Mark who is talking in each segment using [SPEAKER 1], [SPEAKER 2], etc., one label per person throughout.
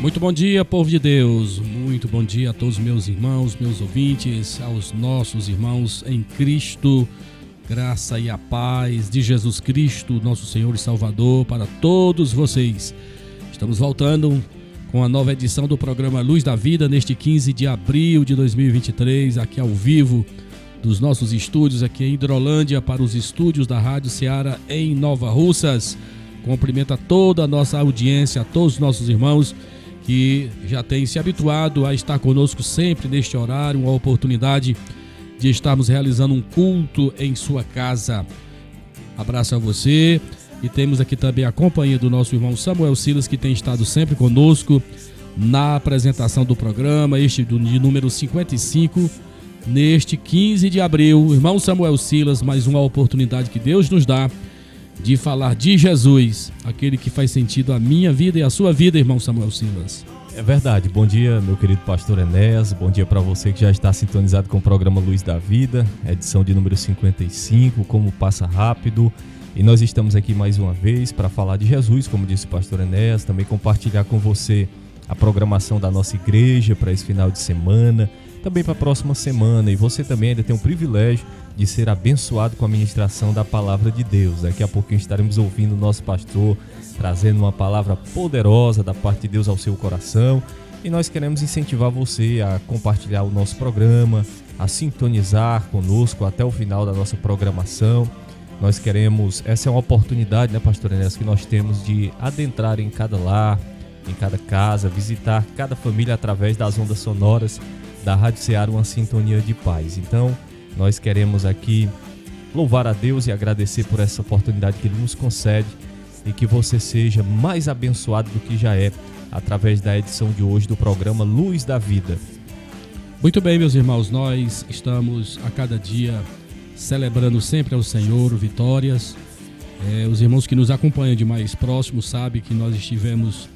[SPEAKER 1] Muito bom dia, povo de Deus. Muito bom dia a todos meus irmãos, meus ouvintes, aos nossos irmãos em Cristo. Graça e a paz de Jesus Cristo, nosso Senhor e Salvador, para todos vocês. Estamos voltando com a nova edição do programa Luz da Vida neste 15 de abril de 2023, aqui ao vivo dos nossos estúdios aqui em Hidrolândia para os estúdios da Rádio Ceará em Nova Russas. Cumprimento a toda a nossa audiência, a todos os nossos irmãos que já tem se habituado a estar conosco sempre neste horário, uma oportunidade de estarmos realizando um culto em sua casa. Abraço a você e temos aqui também a companhia do nosso irmão Samuel Silas, que tem estado sempre conosco na apresentação do programa, este de número 55, neste 15 de abril. Irmão Samuel Silas, mais uma oportunidade que Deus nos dá de falar de Jesus, aquele que faz sentido a minha vida e a sua vida, irmão Samuel Silas.
[SPEAKER 2] É verdade. Bom dia, meu querido pastor Enéas. Bom dia para você que já está sintonizado com o programa Luz da Vida, edição de número 55, como passa rápido. E nós estamos aqui mais uma vez para falar de Jesus, como disse o pastor Enéas, também compartilhar com você a programação da nossa igreja para esse final de semana, também para a próxima semana. E você também ainda tem o privilégio de ser abençoado com a ministração da palavra de Deus. Daqui a pouquinho estaremos ouvindo o nosso pastor trazendo uma palavra poderosa da parte de Deus ao seu coração. E nós queremos incentivar você a compartilhar o nosso programa, a sintonizar conosco até o final da nossa programação. Nós queremos, essa é uma oportunidade, né, pastor Enéas, que nós temos de adentrar em cada lar, em cada casa, visitar cada família através das ondas sonoras da Rádio Ceará, uma sintonia de paz. Então, nós queremos aqui louvar a Deus e agradecer por essa oportunidade que Ele nos concede e que você seja mais abençoado do que já é através da edição de hoje do programa Luz da Vida.
[SPEAKER 1] Muito bem, meus irmãos, nós estamos a cada dia celebrando sempre ao Senhor vitórias. É, os irmãos que nos acompanham de mais próximo sabem que nós estivemos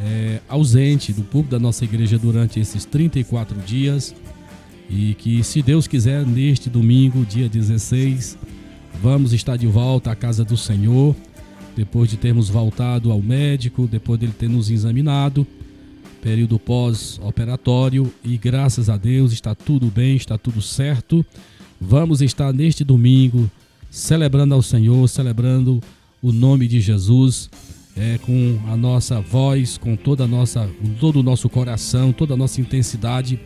[SPEAKER 1] é, ausente do público da nossa igreja durante esses 34 dias e que, se Deus quiser, neste domingo, dia 16, vamos estar de volta à casa do Senhor, depois de termos voltado ao médico, depois dele ter nos examinado, período pós-operatório, e graças a Deus está tudo bem, está tudo certo. Vamos estar neste domingo celebrando ao Senhor, celebrando o nome de Jesus. É, com a nossa voz, com toda a nossa, todo o nosso coração, toda a nossa intensidade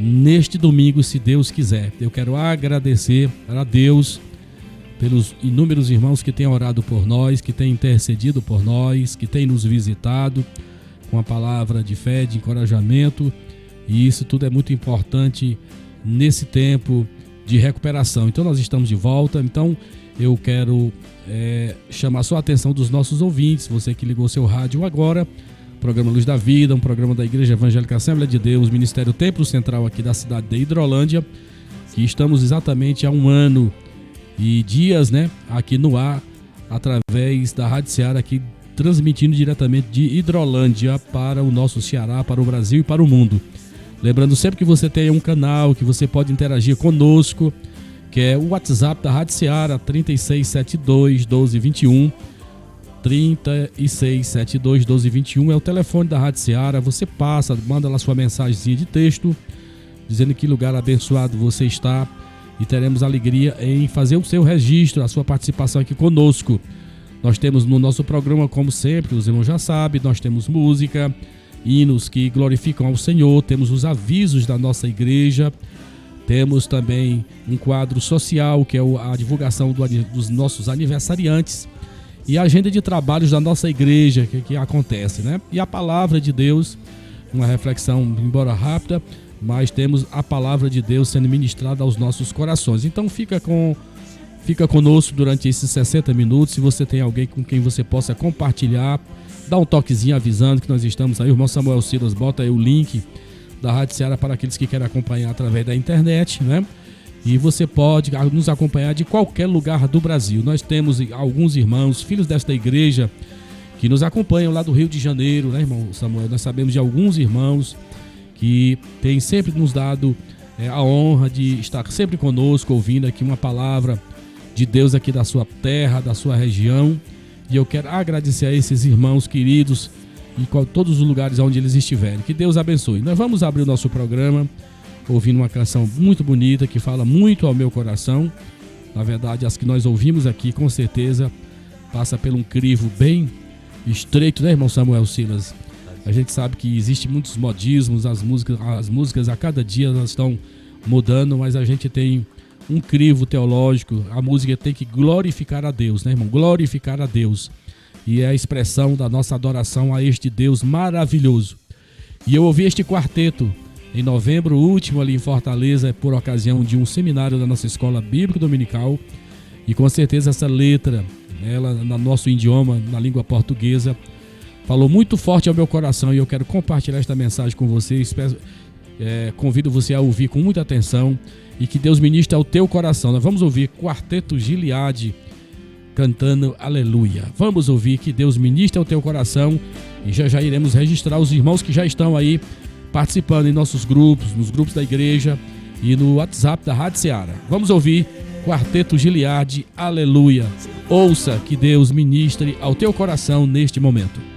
[SPEAKER 1] neste domingo, se Deus quiser. Eu quero agradecer a Deus pelos inúmeros irmãos que têm orado por nós, que têm intercedido por nós, que têm nos visitado com a palavra de fé, de encorajamento. E isso tudo é muito importante nesse tempo de recuperação. Então nós estamos de volta. Então eu quero é, chamar só a atenção dos nossos ouvintes, você que ligou seu rádio agora programa Luz da Vida, um programa da Igreja Evangélica Assembleia de Deus, Ministério Templo Central aqui da cidade de Hidrolândia, que estamos exatamente há um ano e dias, né, aqui no ar, através da Rádio Ceará, aqui transmitindo diretamente de Hidrolândia para o nosso Ceará, para o Brasil e para o mundo. Lembrando sempre que você tem um canal que você pode interagir conosco, que é o WhatsApp da Rádio Ceará 3672 1221 3672 1221 é o telefone da Rádio Seara. Você passa, manda lá sua mensagem de texto, dizendo que lugar abençoado você está e teremos alegria em fazer o seu registro, a sua participação aqui conosco. Nós temos no nosso programa, como sempre, os irmãos já sabem, nós temos música, hinos que glorificam ao Senhor, temos os avisos da nossa igreja, temos também um quadro social, que é a divulgação dos nossos aniversariantes e a agenda de trabalhos da nossa igreja que, que acontece, né? E a palavra de Deus, uma reflexão, embora rápida, mas temos a palavra de Deus sendo ministrada aos nossos corações. Então fica com Fica conosco durante esses 60 minutos. Se você tem alguém com quem você possa compartilhar, dá um toquezinho avisando que nós estamos aí. O irmão Samuel Silas bota aí o link da Rádio Ceará para aqueles que querem acompanhar através da internet, né? E você pode nos acompanhar de qualquer lugar do Brasil. Nós temos alguns irmãos, filhos desta igreja, que nos acompanham lá do Rio de Janeiro, né, irmão Samuel? Nós sabemos de alguns irmãos que têm sempre nos dado é, a honra de estar sempre conosco, ouvindo aqui uma palavra de Deus aqui da sua terra, da sua região. E eu quero agradecer a esses irmãos queridos e todos os lugares onde eles estiverem. Que Deus abençoe. Nós vamos abrir o nosso programa ouvindo uma canção muito bonita que fala muito ao meu coração. Na verdade, as que nós ouvimos aqui, com certeza, passa por um crivo bem estreito, né, irmão Samuel Silas? A gente sabe que existe muitos modismos, as músicas, as músicas a cada dia elas estão mudando, mas a gente tem um crivo teológico. A música tem que glorificar a Deus, né, irmão? Glorificar a Deus. E é a expressão da nossa adoração a este Deus maravilhoso. E eu ouvi este quarteto em novembro último ali em Fortaleza, por ocasião de um seminário da nossa escola bíblica dominical. E com certeza essa letra, ela no nosso idioma, na língua portuguesa, falou muito forte ao meu coração e eu quero compartilhar esta mensagem com vocês. É, convido você a ouvir com muita atenção e que Deus ministre ao teu coração. Nós vamos ouvir Quarteto Gileade cantando Aleluia. Vamos ouvir que Deus ministre ao teu coração e já já iremos registrar os irmãos que já estão aí participando em nossos grupos, nos grupos da igreja e no WhatsApp da Rádio Seara. Vamos ouvir Quarteto Giliade, Aleluia. Ouça que Deus ministre ao teu coração neste momento.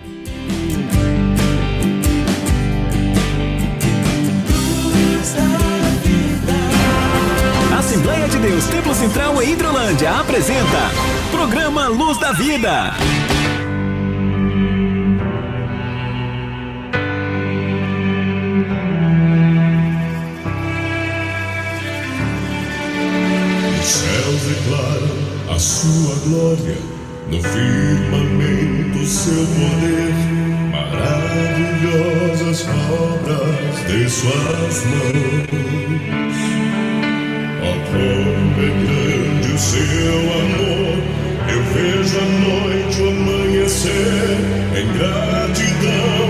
[SPEAKER 3] Central em Hidrolândia apresenta Programa Luz da Vida.
[SPEAKER 4] a sua glória, no firmamento seu poder, maravilhosas obras de suas mãos. Oh, grande o seu amor, eu vejo a noite amanhecer, em gratidão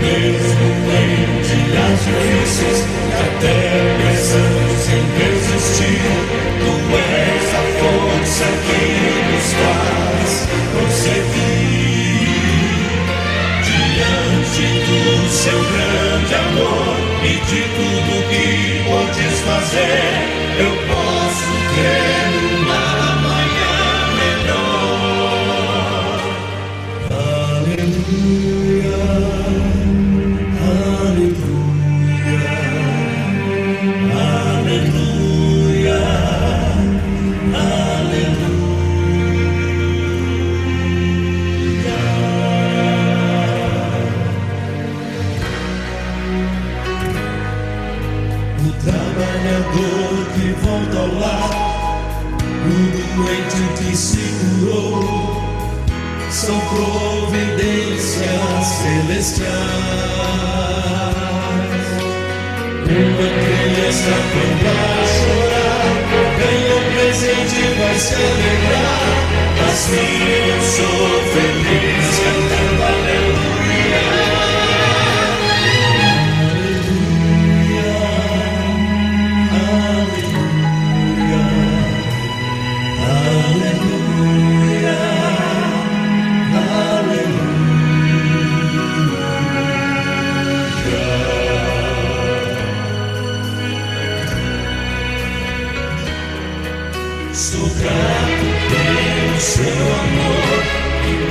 [SPEAKER 4] mesmo ente as
[SPEAKER 5] vezes até pensamos
[SPEAKER 6] em resistir, Tu és a força que nos faz prosseguir diante do seu grande amor e de tudo que podes fazer. Eu posso nadador que volta ao lar, o doente que se curou, são providências celestiais. Uma criança cantar, chorar, ganha um presente, vai celebrar. Assim eu sou
[SPEAKER 5] feliz cantar.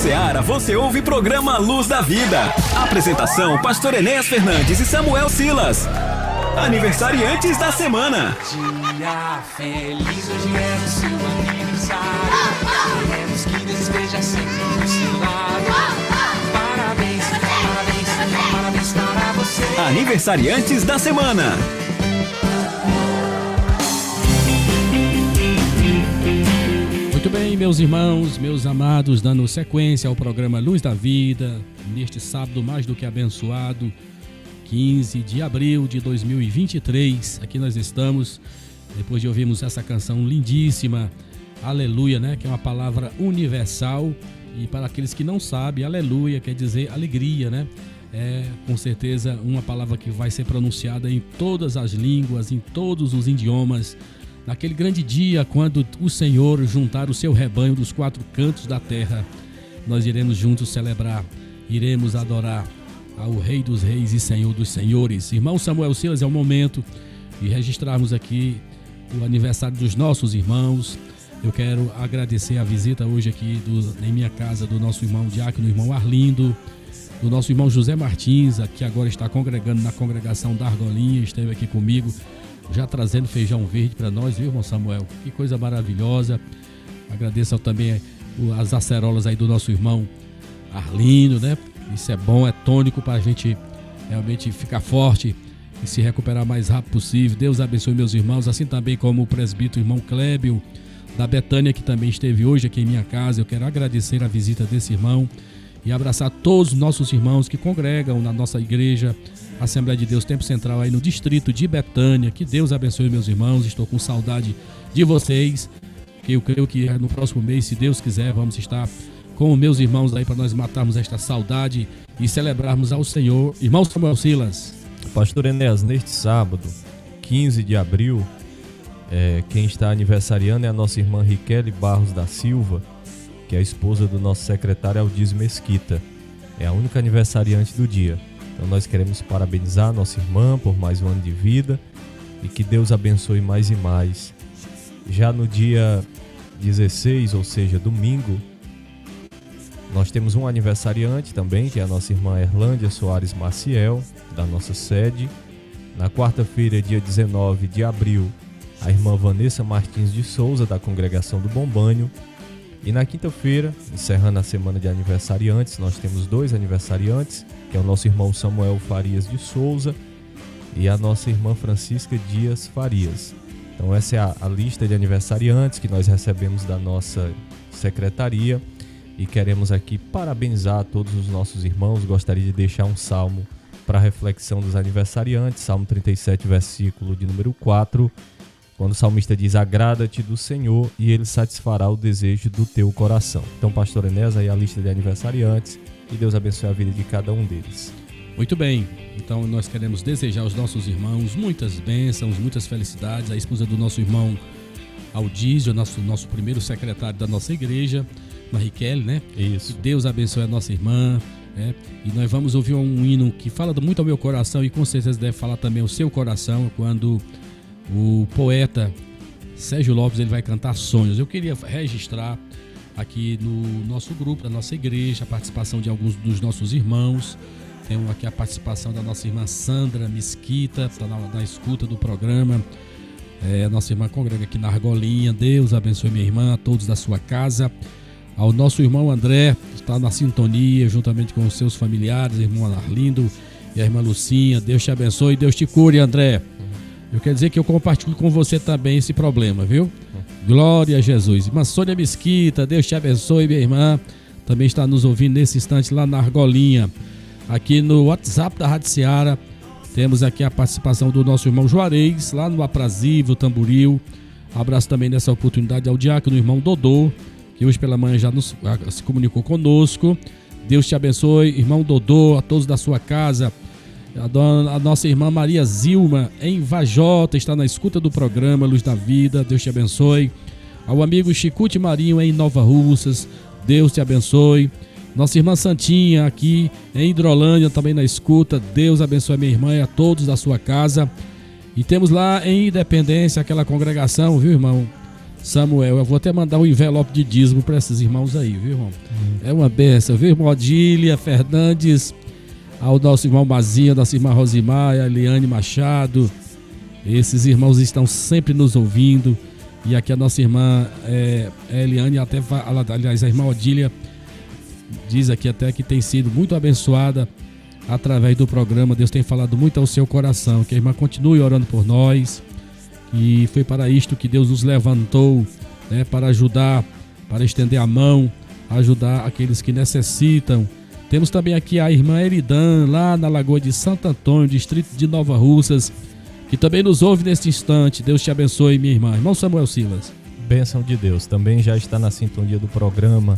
[SPEAKER 5] Ceará você ouve programa Luz da Vida. Apresentação: Pastor Enéas Fernandes e Samuel Silas. Aniversariantes da semana.
[SPEAKER 6] Dia feliz, hoje é o seu aniversário. Queremos que Deus esteja sempre do seu lado. Parabéns, parabéns, parabéns para você.
[SPEAKER 5] Aniversariantes da semana.
[SPEAKER 1] Muito bem, meus irmãos, meus amados, dando sequência ao programa Luz da Vida, neste sábado mais do que abençoado, 15 de abril de 2023. Aqui nós estamos, depois de ouvirmos essa canção lindíssima, Aleluia, né? Que é uma palavra universal e para aqueles que não sabem, Aleluia quer dizer alegria, né? É com certeza uma palavra que vai ser pronunciada em todas as línguas, em todos os idiomas naquele grande dia quando o Senhor juntar o seu rebanho dos quatro cantos da terra, nós iremos juntos celebrar, iremos adorar ao Rei dos Reis e Senhor dos Senhores. Irmão Samuel Silas, é o momento de registrarmos aqui o aniversário dos nossos irmãos. Eu quero agradecer a visita hoje aqui do, em minha casa do nosso irmão Diácono, irmão Arlindo, do nosso irmão José Martins, que agora está congregando na congregação da Argolinha, esteve aqui comigo já trazendo feijão verde para nós, viu, irmão Samuel? Que coisa maravilhosa. Agradeço também as acerolas aí do nosso irmão Arlindo, né? Isso é bom, é tônico para a gente realmente ficar forte e se recuperar mais rápido possível. Deus abençoe meus irmãos, assim também como o presbítero irmão Clébio da Betânia, que também esteve hoje aqui em minha casa. Eu quero agradecer a visita desse irmão e abraçar todos os nossos irmãos que congregam na nossa igreja Assembleia de Deus Tempo Central aí no distrito de Betânia. Que Deus abençoe meus irmãos. Estou com saudade de vocês. Que eu creio que no próximo mês, se Deus quiser, vamos estar com meus irmãos aí para nós matarmos esta saudade e celebrarmos ao Senhor. Irmão Samuel Silas.
[SPEAKER 2] Pastor Enéas, neste sábado, 15 de abril, é, quem está aniversariando é a nossa irmã Riquele Barros da Silva, que é a esposa do nosso secretário Aldiz Mesquita. É a única aniversariante do dia. Então nós queremos parabenizar nossa irmã por mais um ano de vida e que Deus abençoe mais e mais. Já no dia 16, ou seja, domingo, nós temos um aniversariante também, que é a nossa irmã Erlândia Soares Maciel, da nossa sede. Na quarta-feira, dia 19 de abril, a irmã Vanessa Martins de Souza, da congregação do Bombanho. E na quinta-feira, encerrando a semana de aniversariantes, nós temos dois aniversariantes que é o nosso irmão Samuel Farias de Souza e a nossa irmã Francisca Dias Farias. Então essa é a, a lista de aniversariantes que nós recebemos da nossa secretaria e queremos aqui parabenizar todos os nossos irmãos. Gostaria de deixar um salmo para reflexão dos aniversariantes, Salmo 37, versículo de número 4, quando o salmista diz: Agrada-te do Senhor e ele satisfará o desejo do teu coração. Então, pastor Enéas, aí a lista de aniversariantes e Deus abençoe a vida de cada um deles.
[SPEAKER 1] Muito bem, então nós queremos desejar aos nossos irmãos muitas bênçãos, muitas felicidades. A esposa do nosso irmão Aldísio, nosso, nosso primeiro secretário da nossa igreja, Mariquele, né?
[SPEAKER 2] Isso.
[SPEAKER 1] Que Deus abençoe a nossa irmã. né? E nós vamos ouvir um hino que fala muito ao meu coração e com certeza deve falar também ao seu coração quando o poeta Sérgio Lopes ele vai cantar Sonhos. Eu queria registrar aqui no nosso grupo, da nossa igreja, a participação de alguns dos nossos irmãos. Temos aqui a participação da nossa irmã Sandra Mesquita, está na, na escuta do programa. É, nossa irmã congrega aqui na Argolinha. Deus abençoe minha irmã, a todos da sua casa. Ao nosso irmão André, que está na sintonia, juntamente com os seus familiares, irmão Arlindo e a irmã Lucinha. Deus te abençoe, Deus te cure, André. Eu quero dizer que eu compartilho com você também esse problema, viu? Glória a Jesus. Irmã Sônia Mesquita, Deus te abençoe, minha irmã. Também está nos ouvindo nesse instante lá na Argolinha. Aqui no WhatsApp da Rádio Seara, temos aqui a participação do nosso irmão Juarez, lá no Aprazível, Tamboril. Abraço também nessa oportunidade ao diácono irmão Dodô, que hoje pela manhã já nos, ah, se comunicou conosco. Deus te abençoe, irmão Dodô, a todos da sua casa. A, dona- a nossa irmã Maria Zilma, em Vajota, está na escuta do programa Luz da Vida. Deus te abençoe. Ao amigo Chicute Marinho, em Nova Russas. Deus te abençoe. Nossa irmã Santinha, aqui em Hidrolândia, também na escuta. Deus abençoe minha irmã e a todos da sua casa. E temos lá em Independência aquela congregação, viu, irmão? Samuel, eu vou até mandar um envelope de dízimo para esses irmãos aí, viu, irmão? É uma benção, viu, irmão? Odília Fernandes, ao nosso irmão Mazinha, nossa irmã Rosimar, a Eliane Machado. Esses irmãos estão sempre nos ouvindo. E aqui a nossa irmã é, Eliane, até, aliás, a irmã Odília diz aqui até que tem sido muito abençoada através do programa. Deus tem falado muito ao seu coração. Que a irmã continue orando por nós. E foi para isto que Deus nos levantou, né, para ajudar, para estender a mão, ajudar aqueles que necessitam. Temos também aqui a irmã Eridan, lá na Lagoa de Santo Antônio, distrito de Nova Russas, que também nos ouve neste instante. Deus te abençoe, minha irmã. Irmão Samuel Silas.
[SPEAKER 2] Bênção de Deus. Também já está na sintonia do programa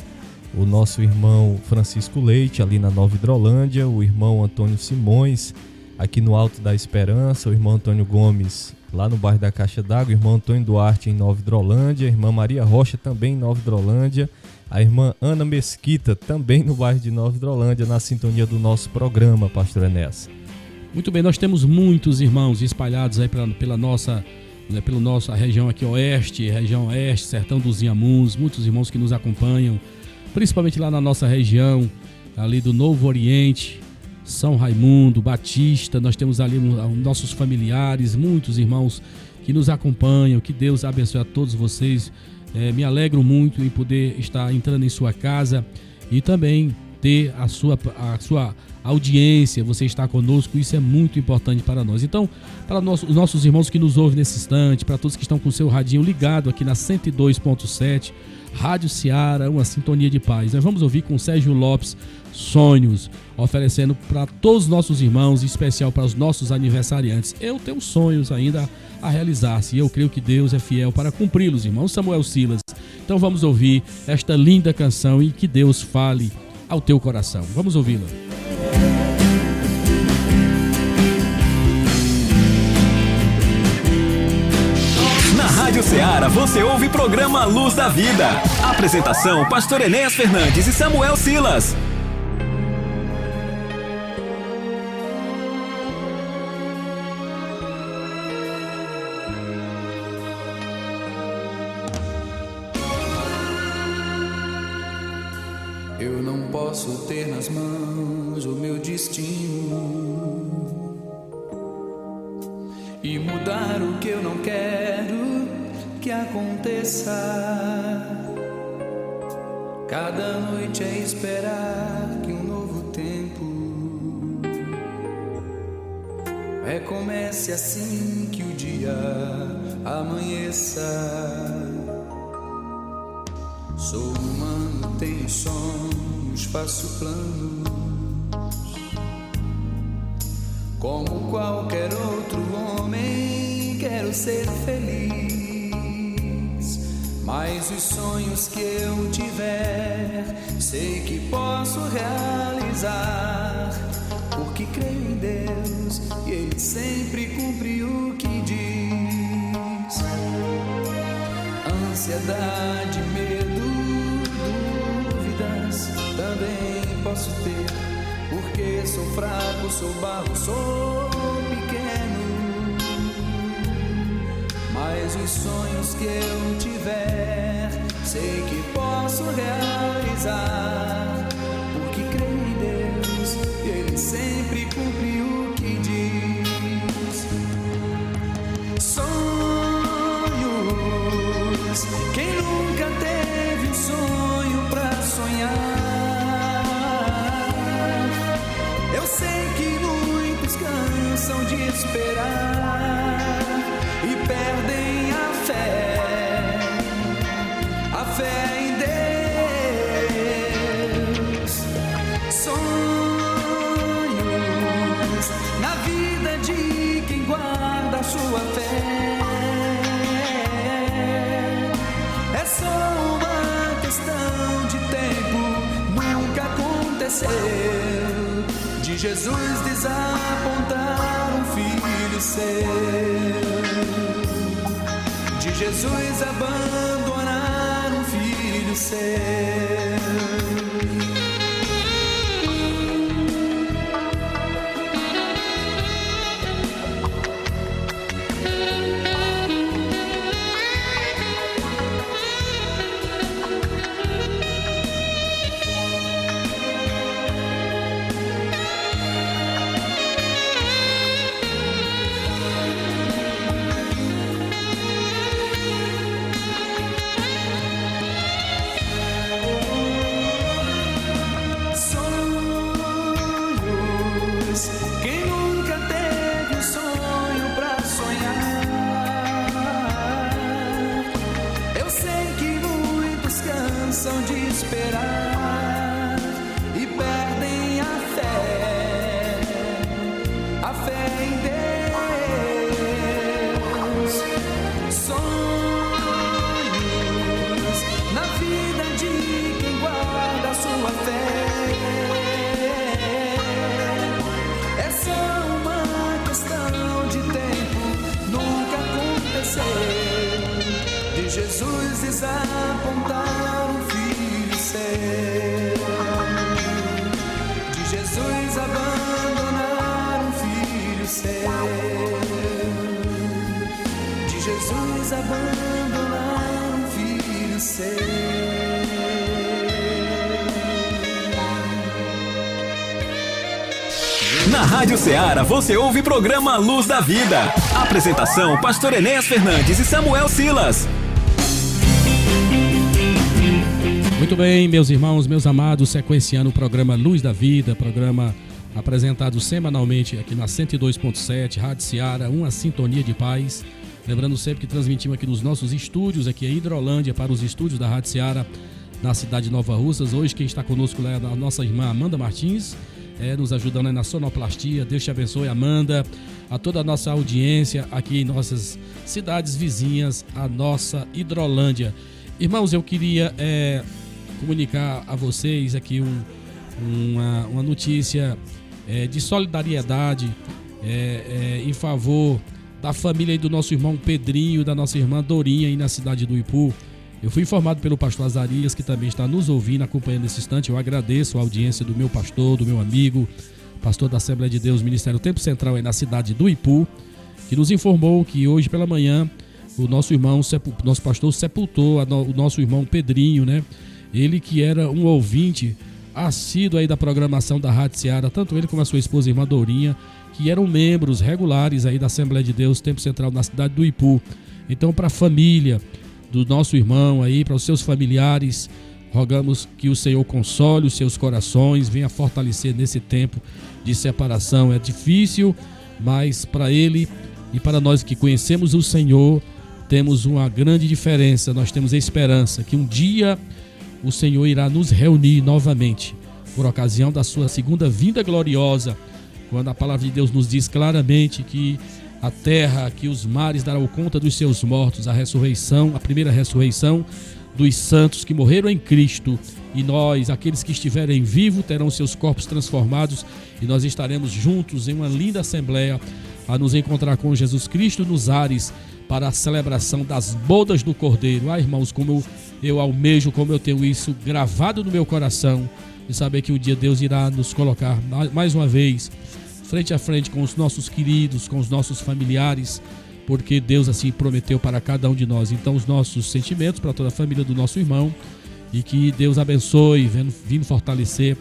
[SPEAKER 2] o nosso irmão Francisco Leite, ali na Nova Hidrolândia, o irmão Antônio Simões, aqui no Alto da Esperança, o irmão Antônio Gomes, lá no bairro da Caixa d'Água, o irmão Antônio Duarte, em Nova Hidrolândia, a irmã Maria Rocha, também em Nova Hidrolândia, a irmã Ana Mesquita, também no bairro de Nova Hidrolândia, na sintonia do nosso programa, Pastor Enéas.
[SPEAKER 1] Muito bem, nós temos muitos irmãos espalhados aí pela, pela nossa né, pela nossa região aqui oeste, região oeste, sertão dos Inhamuns, muitos irmãos que nos acompanham, principalmente lá na nossa região, ali do Novo Oriente, São Raimundo, Batista, nós temos ali nossos familiares, muitos irmãos que nos acompanham, que Deus abençoe a todos vocês. É, me alegro muito em poder estar entrando em sua casa e também ter a sua, a sua audiência, você está conosco, isso é muito importante para nós. Então, para os nossos irmãos que nos ouvem nesse instante, para todos que estão com o seu radinho ligado aqui na 102.7, Rádio Seara, uma sintonia de paz. Nós vamos ouvir com Sérgio Lopes Sonhos, oferecendo para todos os nossos irmãos, em especial para os nossos aniversariantes. Eu tenho sonhos ainda a realizar-se e eu creio que Deus é fiel para cumpri-los, irmão Samuel Silas. Então vamos ouvir esta linda canção e que Deus fale ao teu coração. Vamos ouvi-la.
[SPEAKER 3] Na Rádio Ceará você ouve programa Luz da Vida. Apresentação: Pastor Enéas Fernandes e Samuel Silas.
[SPEAKER 5] Posso ter nas mãos o meu destino e mudar o que eu não quero que aconteça. Cada noite é esperar que um novo tempo
[SPEAKER 7] Recomece assim que o dia amanheça. Sou humano, tenho faço planos. Como qualquer outro homem, quero ser feliz. Mas os sonhos que eu tiver, sei que posso realizar. Porque creio em Deus e Ele sempre cumpre o que diz. Ansiedade, também posso ter. Porque sou fraco, sou barro, sou pequeno. Mas os sonhos que eu tiver, sei que posso realizar. Porque creio em Deus e Ele sempre cumpre cansam de esperar e perdem a fé, a fé em Deus. Sonhos na vida de quem guarda a sua fé. É só uma questão de tempo, nunca aconteceu de Jesus desapontar um filho seu, de Jesus abandonar
[SPEAKER 3] Ceará você ouve o programa Luz da Vida. Apresentação: Pastor Enéas Fernandes e Samuel Silas.
[SPEAKER 1] Muito bem, meus irmãos, meus amados, sequenciando o programa Luz da Vida, programa apresentado semanalmente aqui na 102.7, Rádio Seara, uma sintonia de paz. Lembrando sempre que transmitimos aqui nos nossos estúdios, aqui em Hidrolândia, para os estúdios da Rádio Seara, na cidade de Nova Russas. Hoje quem está conosco é a nossa irmã Amanda Martins, é, nos ajudando aí na sonoplastia. Deus te abençoe, Amanda. A toda a nossa audiência aqui em nossas cidades vizinhas, a nossa Hidrolândia. Irmãos, eu queria é, comunicar a vocês aqui um, uma, uma notícia é, de solidariedade é, é, em favor da família do nosso irmão Pedrinho, da nossa irmã Dorinha aí na cidade do Ipu. Eu fui informado pelo pastor Azarias, que também está nos ouvindo, acompanhando esse instante. Eu agradeço a audiência do meu pastor, do meu amigo, pastor da Assembleia de Deus, Ministério Tempo Central aí na cidade do Ipu, que nos informou que hoje pela manhã o nosso irmão, nosso pastor sepultou o nosso irmão Pedrinho, né? Ele que era um ouvinte assíduo aí da programação da Rádio Seara, tanto ele como a sua esposa, irmã Dourinha, que eram membros regulares aí da Assembleia de Deus Tempo Central na cidade do Ipu. Então, para a família do nosso irmão aí, para os seus familiares, rogamos que o Senhor console os seus corações, venha fortalecer nesse tempo de separação. É difícil mas para ele e para nós que conhecemos o Senhor, temos uma grande diferença. Nós temos esperança que um dia o Senhor irá nos reunir novamente por ocasião da sua segunda vinda gloriosa, quando a palavra de Deus nos diz claramente que a terra, que os mares darão conta dos seus mortos, a ressurreição, a primeira ressurreição dos santos que morreram em Cristo, e nós, aqueles que estiverem vivos, terão seus corpos transformados e nós estaremos juntos em uma linda assembleia a nos encontrar com Jesus Cristo nos ares para a celebração das bodas do Cordeiro. Ah, irmãos, como eu, eu almejo, como eu tenho isso gravado no meu coração, de saber que um dia Deus irá nos colocar mais uma vez frente a frente com os nossos queridos, com os nossos familiares, porque Deus assim prometeu para cada um de nós. Então, os nossos sentimentos para toda a família do nosso irmão e que Deus abençoe, vindo, fortalecer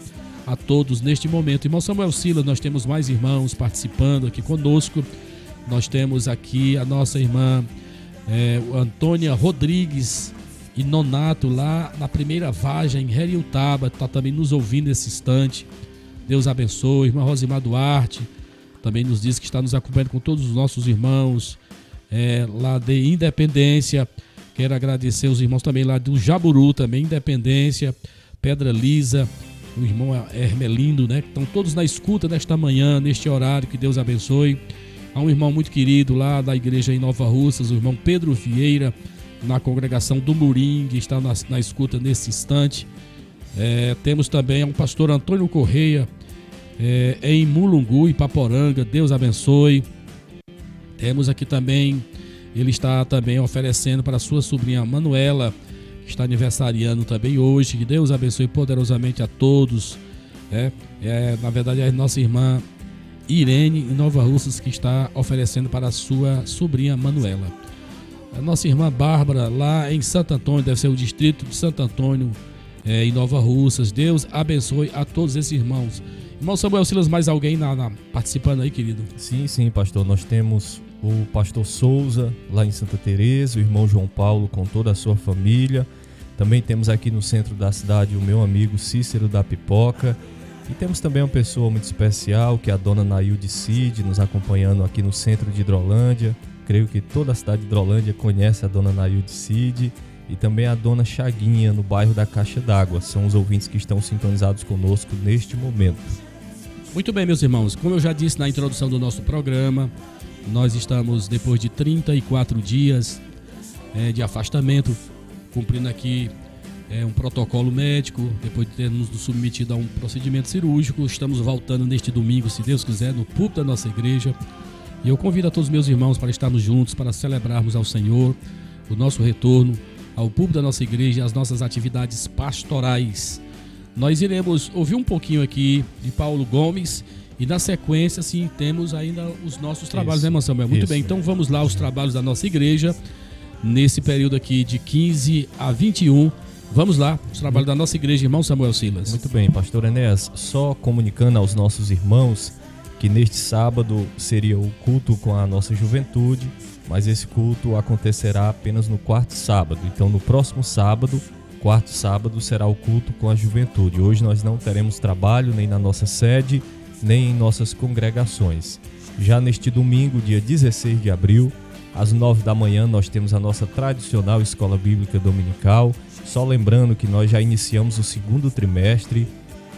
[SPEAKER 1] a todos neste momento. Irmão Samuel Sila, nós temos mais irmãos participando aqui conosco. Nós temos aqui a nossa irmã é, Antônia Rodrigues e Nonato, lá na primeira vagem em Heriutaba, está também nos ouvindo nesse instante. Deus abençoe. Irmã Rosimar Duarte também nos diz que está nos acompanhando com todos os nossos irmãos é, lá de Independência. Quero agradecer os irmãos também lá do Jaburu, também Independência, Pedra Lisa, o irmão Hermelindo, né? Que estão todos na escuta nesta manhã, neste horário. Que Deus abençoe. Há um irmão muito querido lá da igreja em Nova Russas, o irmão Pedro Vieira, na congregação do Murim, que está na, na escuta nesse instante. É, temos também um pastor Antônio Correia, é, em Mulungu, Ipaporanga. Deus abençoe. Temos aqui também, ele está também oferecendo para sua sobrinha Manuela, que está aniversariando também hoje. Que Deus abençoe poderosamente a todos. É, é, na verdade, é a nossa irmã Irene em Nova Russas que está oferecendo para sua sobrinha Manuela. A nossa irmã Bárbara, lá em Santo Antônio, deve ser o distrito de Santo Antônio, é, em Nova Russas. Deus abençoe a todos esses irmãos. Irmão Samuel Silas, mais alguém na, na, participando aí, querido?
[SPEAKER 2] Sim, sim, pastor. Nós temos o pastor Souza, lá em Santa Teresa, o irmão João Paulo com toda a sua família. Também temos aqui no centro da cidade o meu amigo Cícero da Pipoca. E temos também uma pessoa muito especial, que é a dona Nailde Cid, nos acompanhando aqui no centro de Hidrolândia. Creio que toda a cidade de Hidrolândia conhece a dona Nailde Cid e também a dona Chaguinha, no bairro da Caixa d'Água. São os ouvintes que estão sintonizados conosco neste momento.
[SPEAKER 1] Muito bem, meus irmãos. Como eu já disse na introdução do nosso programa, nós estamos depois de 34 dias é, de afastamento, cumprindo aqui é, um protocolo médico, depois de termos nos submetido a um procedimento cirúrgico. Estamos voltando neste domingo, se Deus quiser, no púlpito da nossa igreja. E eu convido a todos meus irmãos para estarmos juntos, para celebrarmos ao Senhor o nosso retorno ao púlpito da nossa igreja e as nossas atividades pastorais. Nós iremos ouvir um pouquinho aqui de Paulo Gomes e na sequência, sim, temos ainda os nossos trabalhos, isso, né, irmão Samuel? Muito isso. bem, então vamos lá, os trabalhos da nossa igreja, nesse período aqui de 15 a 21. Vamos lá, os trabalhos da nossa igreja, irmão Samuel Silas.
[SPEAKER 2] Muito bem, pastor Enéas, só comunicando aos nossos irmãos que neste sábado seria o culto com a nossa juventude, mas esse culto acontecerá apenas no quarto sábado. Então, no próximo sábado, quarto sábado será o culto com a juventude. Hoje nós não teremos trabalho nem na nossa sede, nem em nossas congregações. Já neste domingo, dia 16 de abril, às 9 da manhã, nós temos a nossa tradicional escola bíblica dominical. Só lembrando que nós já iniciamos o segundo trimestre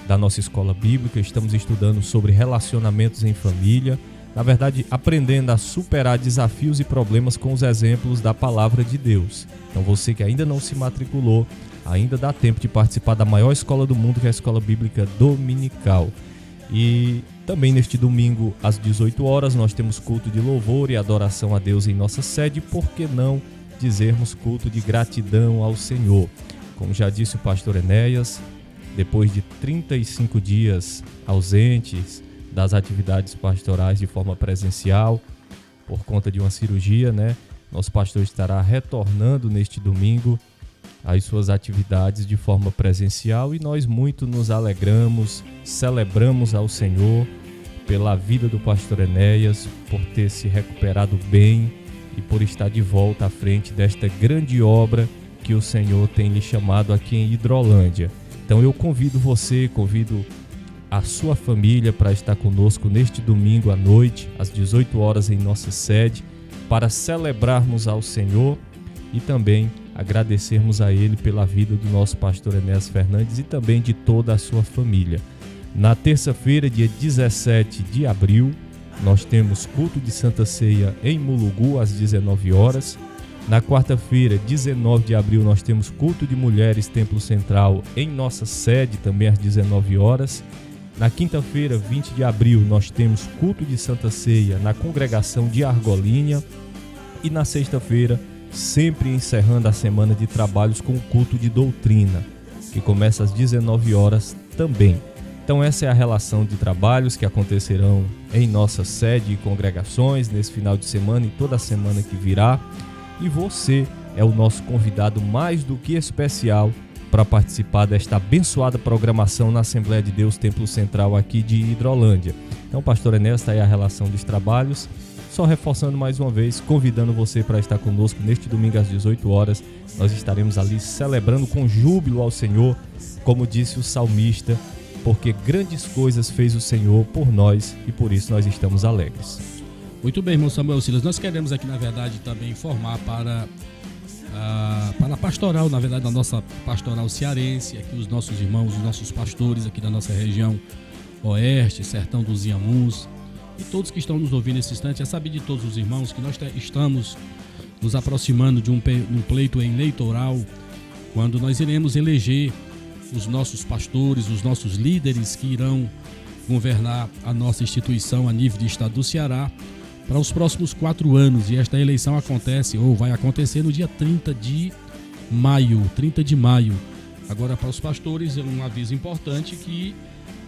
[SPEAKER 2] da nossa escola bíblica, estamos estudando sobre relacionamentos em família. Na verdade, aprendendo a superar desafios e problemas com os exemplos da palavra de Deus. Então, você que ainda não se matriculou, ainda dá tempo de participar da maior escola do mundo, que é a Escola Bíblica Dominical. E também neste domingo, às 18 horas, nós temos culto de louvor e adoração a Deus em nossa sede, por que não dizermos culto de gratidão ao Senhor? Como já disse o pastor Enéas, depois de 35 dias ausentes das atividades pastorais de forma presencial, por conta de uma cirurgia, né? Nosso pastor estará retornando neste domingo as suas atividades de forma presencial e nós muito nos alegramos, celebramos ao Senhor pela vida do pastor Enéas, por ter se recuperado bem e por estar de volta à frente desta grande obra que o Senhor tem lhe chamado aqui em Hidrolândia. Então eu convido você, convido a sua família para estar conosco neste domingo à noite, às 18 horas em nossa sede, para celebrarmos ao Senhor e também agradecermos a Ele pela vida do nosso pastor Enéas Fernandes e também de toda a sua família. Na terça-feira, dia 17 de abril, nós temos culto de Santa Ceia em Mulugu às 19 horas. Na quarta-feira, 19 de abril, nós temos culto de mulheres Templo Central em nossa sede também às 19 horas. Na quinta-feira, 20 de abril, nós temos culto de Santa Ceia na congregação de Argolinha. E na sexta-feira, sempre encerrando a semana de trabalhos com o culto de doutrina, que começa às 19 horas também. Então essa é a relação de trabalhos que acontecerão em nossa sede e congregações nesse final de semana e toda semana que virá. E você é o nosso convidado mais do que especial para participar desta abençoada programação na Assembleia de Deus Templo Central aqui de Hidrolândia. Então, pastor Enéas, está aí a relação dos trabalhos. Só reforçando mais uma vez, convidando você para estar conosco neste domingo às 18 horas. Nós estaremos ali celebrando com júbilo ao Senhor, como disse o salmista, porque grandes coisas fez o Senhor por nós e por isso nós estamos alegres.
[SPEAKER 1] Muito bem, irmão Samuel Silas. Nós queremos aqui, na verdade, também informar para a, para a pastoral, na verdade, da nossa pastoral cearense, aqui os nossos irmãos, os nossos pastores aqui da nossa região oeste, sertão dos Iamuns, e todos que estão nos ouvindo nesse instante, é saber de todos os irmãos que nós estamos nos aproximando de um, um pleito eleitoral, quando nós iremos eleger os nossos pastores, os nossos líderes que irão governar a nossa instituição a nível de estado do Ceará para os próximos quatro anos. E esta eleição acontece, ou vai acontecer, no dia 30 de maio. 30 de maio. Agora, para os pastores, é um aviso importante que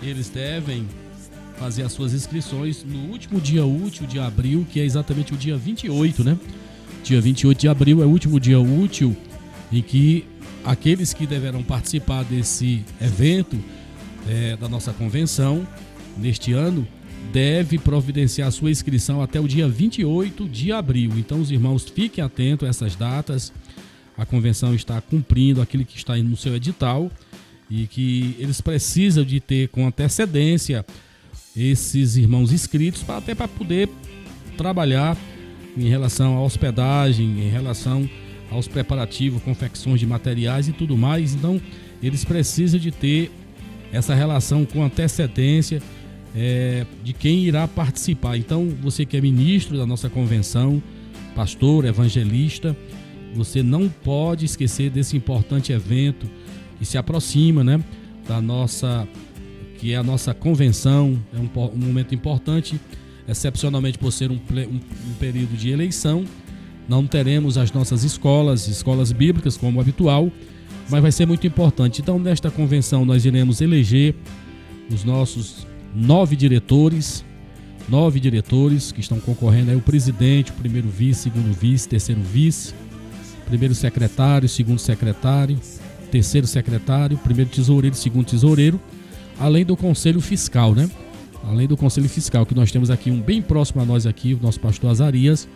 [SPEAKER 1] eles devem fazer as suas inscrições no último dia útil de abril, que é exatamente o dia 28, né? Dia 28 de abril é o último dia útil em que aqueles que deverão participar desse evento é, da nossa convenção neste ano deve providenciar sua inscrição até o dia 28 de abril. Então, os irmãos fiquem atentos a essas datas. A convenção está cumprindo aquilo que está no seu edital e que eles precisam de ter com antecedência esses irmãos inscritos para até para poder trabalhar em relação à hospedagem, em relação aos preparativos, confecções de materiais e tudo mais. Então, eles precisam de ter essa relação com antecedência é, de quem irá participar. Então, você que é ministro da nossa convenção, pastor, evangelista, você não pode esquecer desse importante evento que se aproxima, né, da nossa que é a nossa convenção, é um, um momento importante, excepcionalmente por ser um, um, um período de eleição. Não teremos as nossas escolas, escolas bíblicas como habitual, mas vai ser muito importante. Então, nesta convenção, nós iremos eleger os nossos nove diretores, nove diretores que estão concorrendo aí, o presidente, o primeiro vice, segundo vice, terceiro vice, primeiro secretário, segundo secretário, terceiro secretário, primeiro tesoureiro, segundo tesoureiro, além do conselho fiscal, né? Além do conselho fiscal, que nós temos aqui um bem próximo a nós aqui, o nosso pastor Azarias,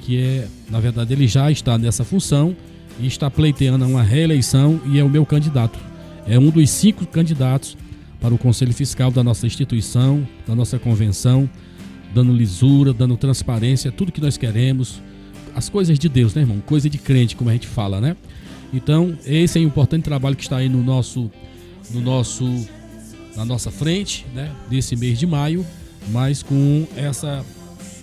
[SPEAKER 1] que é, na verdade, ele já está nessa função e está pleiteando uma reeleição e é o meu candidato. É um dos cinco candidatos para o Conselho Fiscal da nossa instituição, da nossa convenção, dando lisura, dando transparência, tudo que nós queremos, as coisas de Deus, né, irmão? Coisa de crente, como a gente fala, né? Então, esse é um importante trabalho que está aí no nosso no nosso na nossa frente, né, desse mês de maio, mas com essa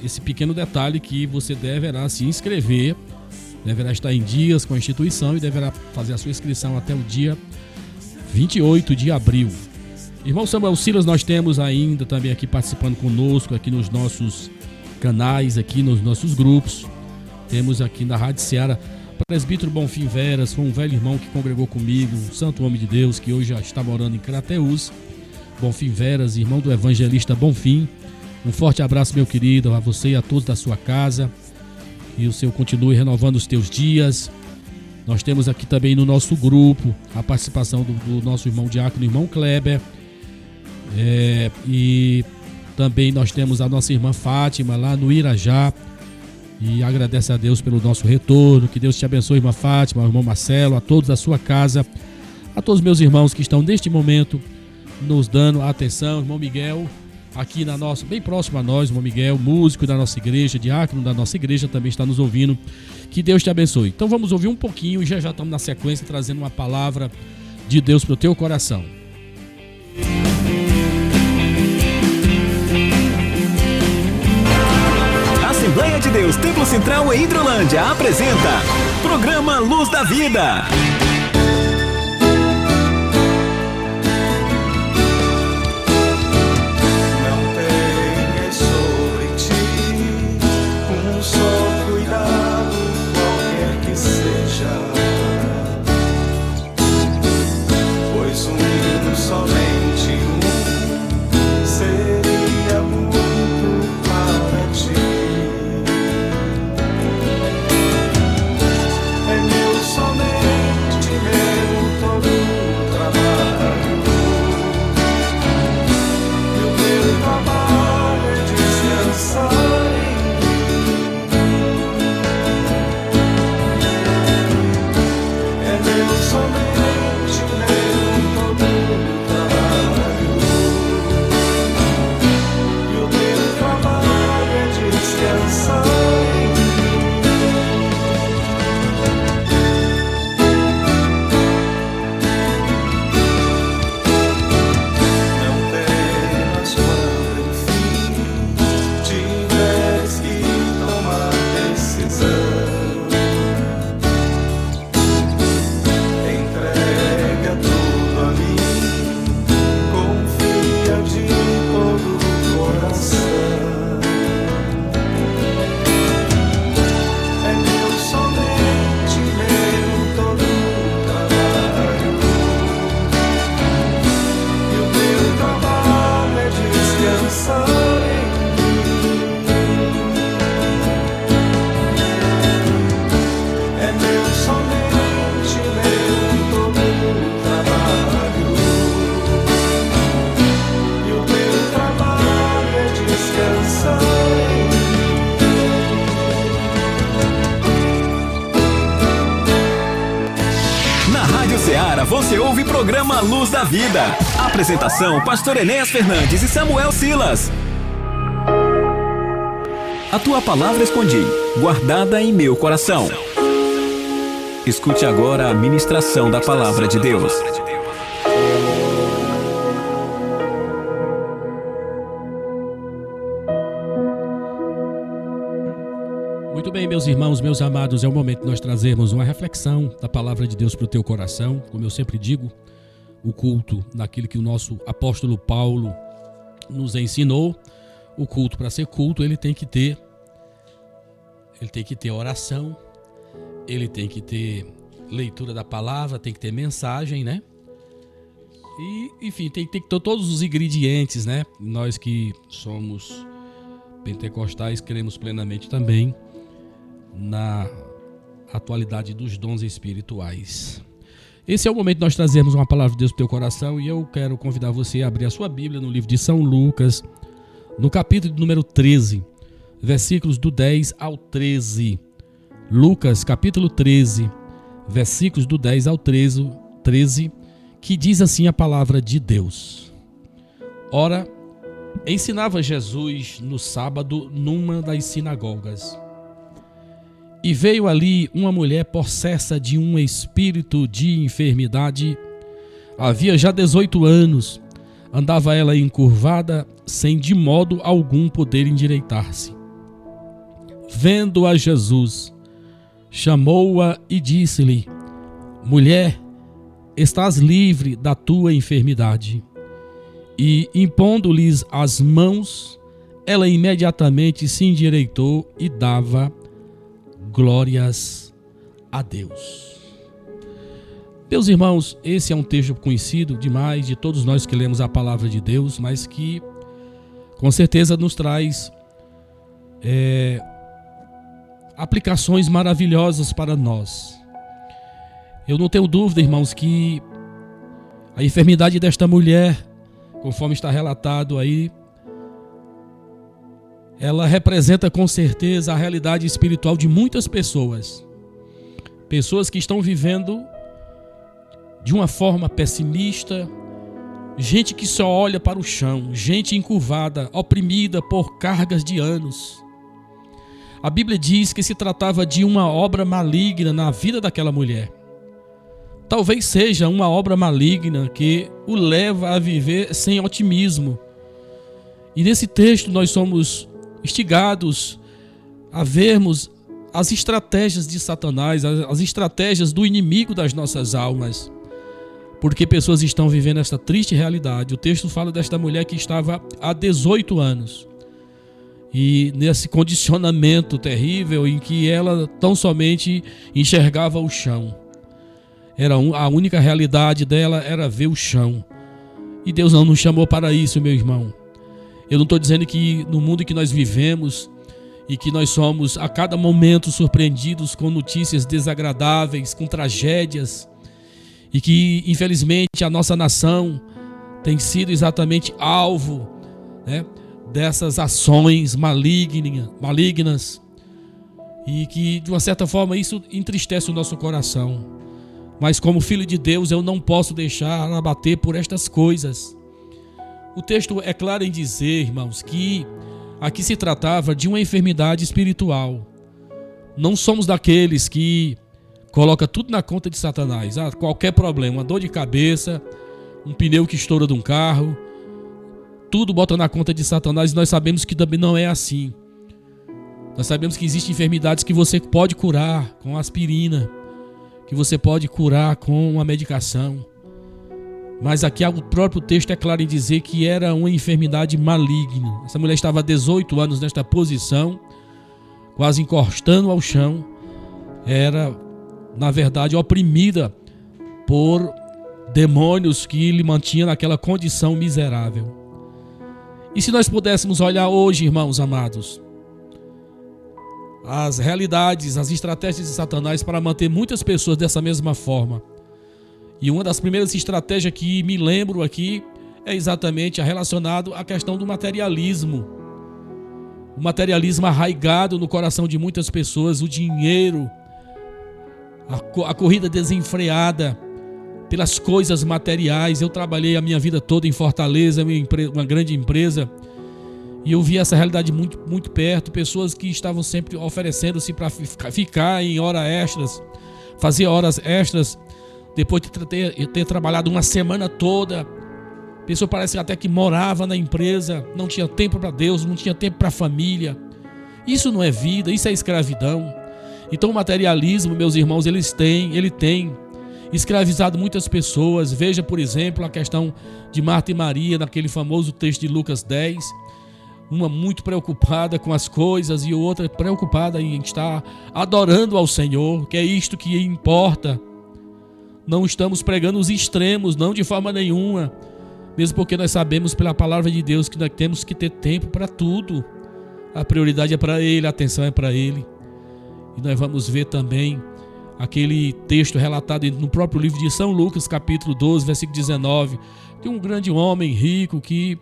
[SPEAKER 1] esse pequeno detalhe que você deverá se inscrever, deverá estar em dias com a instituição e deverá fazer a sua inscrição até o dia 28 de abril. Irmão Samuel Silas, nós temos ainda também aqui participando conosco, aqui nos nossos canais, aqui nos nossos grupos. Temos aqui na Rádio Seara presbítero Bonfim Veras, foi um velho irmão que congregou comigo, um santo homem de Deus que hoje já está morando em Crateus. Bonfim Veras, irmão do evangelista Bonfim. Um forte abraço, meu querido, a você e a todos da sua casa. Que o Senhor continue renovando os teus dias. Nós temos aqui também no nosso grupo a participação do, do nosso irmão diácono, irmão Kleber é, e também nós temos a nossa irmã Fátima lá no Irajá. E agradece a Deus pelo nosso retorno. Que Deus te abençoe, irmã Fátima, irmão Marcelo, a todos da sua casa, a todos meus irmãos que estão neste momento nos dando atenção, irmão Miguel, aqui na nossa, bem próximo a nós, irmão Miguel, músico da nossa igreja, diácono da nossa igreja, também está nos ouvindo. Que Deus te abençoe. Então vamos ouvir um pouquinho e já já estamos na sequência trazendo uma palavra de Deus para o teu coração.
[SPEAKER 8] Assembleia de Deus Templo Central em Hidrolândia apresenta Programa Luz da Vida. Da Vida. Apresentação: Pastor Enéas Fernandes e Samuel Silas. A tua palavra escondi, guardada em meu coração. Escute agora a ministração da palavra de Deus.
[SPEAKER 1] Muito bem, meus irmãos, meus amados, é o momento de nós trazermos uma reflexão da palavra de Deus para o teu coração. Como eu sempre digo, o culto naquilo que o nosso apóstolo Paulo nos ensinou. O culto para ser culto, ele tem que ter ele tem que ter oração, ele tem que ter leitura da palavra, tem que ter mensagem, né? E, enfim, tem, tem que ter todos os ingredientes, né? Nós que somos pentecostais cremos plenamente também na atualidade dos dons espirituais. Esse é o momento de nós trazermos uma palavra de Deus para o teu coração e eu quero convidar você a abrir a sua Bíblia no livro de São Lucas, no capítulo número 13, versículos do 10 ao 13. Lucas, capítulo 13, versículos do 10 ao 13, 13 que diz assim a palavra de Deus. Ora, ensinava Jesus no sábado numa das sinagogas. E veio ali uma mulher possessa de um espírito de enfermidade. Havia já 18 anos. Andava ela encurvada, sem de modo algum poder endireitar-se. Vendo a Jesus, chamou-a e disse-lhe: Mulher, estás livre da tua enfermidade. E, impondo-lhes as mãos, ela imediatamente se endireitou e dava glórias a Deus. Meus irmãos, esse é um texto conhecido demais de todos nós que lemos a palavra de Deus, mas que com certeza nos traz é, aplicações maravilhosas para nós. Eu não tenho dúvida, irmãos, que a enfermidade desta mulher, conforme está relatado aí, ela representa com certeza a realidade espiritual de muitas pessoas. Pessoas que estão vivendo de uma forma pessimista, gente que só olha para o chão, gente encurvada, oprimida por cargas de anos. A Bíblia diz que se tratava de uma obra maligna na vida daquela mulher. Talvez seja uma obra maligna que o leva a viver sem otimismo. E nesse texto nós somos instigados a vermos as estratégias de Satanás, as estratégias do inimigo das nossas almas. Porque pessoas estão vivendo esta triste realidade. O texto fala desta mulher que estava há 18 anos e nesse condicionamento terrível em que ela tão somente enxergava o chão. Era a única realidade dela era ver o chão. E Deus não nos chamou para isso, meu irmão. Eu não estou dizendo que no mundo que nós vivemos e que nós somos a cada momento surpreendidos com notícias desagradáveis, com tragédias, e que infelizmente a nossa nação tem sido exatamente alvo né, dessas ações malignas, malignas e que de uma certa forma isso entristece o nosso coração. Mas como filho de Deus, eu não posso deixar abater por estas coisas. O texto é claro em dizer, irmãos, que aqui se tratava de uma enfermidade espiritual. Não somos daqueles que coloca tudo na conta de Satanás. Ah, qualquer problema, uma dor de cabeça, um pneu que estoura de um carro, tudo bota na conta de Satanás e nós sabemos que também não é assim. Nós sabemos que existem enfermidades que você pode curar com aspirina, que você pode curar com uma medicação. Mas aqui o próprio texto é claro em dizer que era uma enfermidade maligna. Essa mulher estava há 18 anos nesta posição, quase encostando ao chão. Era, na verdade, oprimida por demônios que lhe mantinham naquela condição miserável. E se nós pudéssemos olhar hoje, irmãos amados, as realidades, as estratégias de Satanás para manter muitas pessoas dessa mesma forma. E uma das primeiras estratégias que me lembro aqui é exatamente relacionado à questão do materialismo. O materialismo arraigado no coração de muitas pessoas, o dinheiro, a, a corrida desenfreada pelas coisas materiais. Eu trabalhei a minha vida toda em Fortaleza, uma grande empresa, e eu vi essa realidade muito, muito perto. Pessoas que estavam sempre oferecendo-se para ficar em horas extras, fazer horas extras, depois de ter, ter trabalhado uma semana toda. A pessoa parece até que morava na empresa, não tinha tempo para Deus, não tinha tempo para a família. Isso não é vida, isso é escravidão. Então o materialismo, meus irmãos, eles têm, ele tem escravizado muitas pessoas. Veja, por exemplo, a questão de Marta e Maria, naquele famoso texto de Lucas 10. Uma muito preocupada com as coisas e outra preocupada em estar adorando ao Senhor, que é isto que importa. Não estamos pregando os extremos, não de forma nenhuma. Mesmo porque nós sabemos pela palavra de Deus que nós temos que ter tempo para tudo. A prioridade é para Ele, a atenção é para Ele. E nós vamos ver também aquele texto relatado no próprio livro de São Lucas, capítulo 12, versículo 19, de um grande homem rico que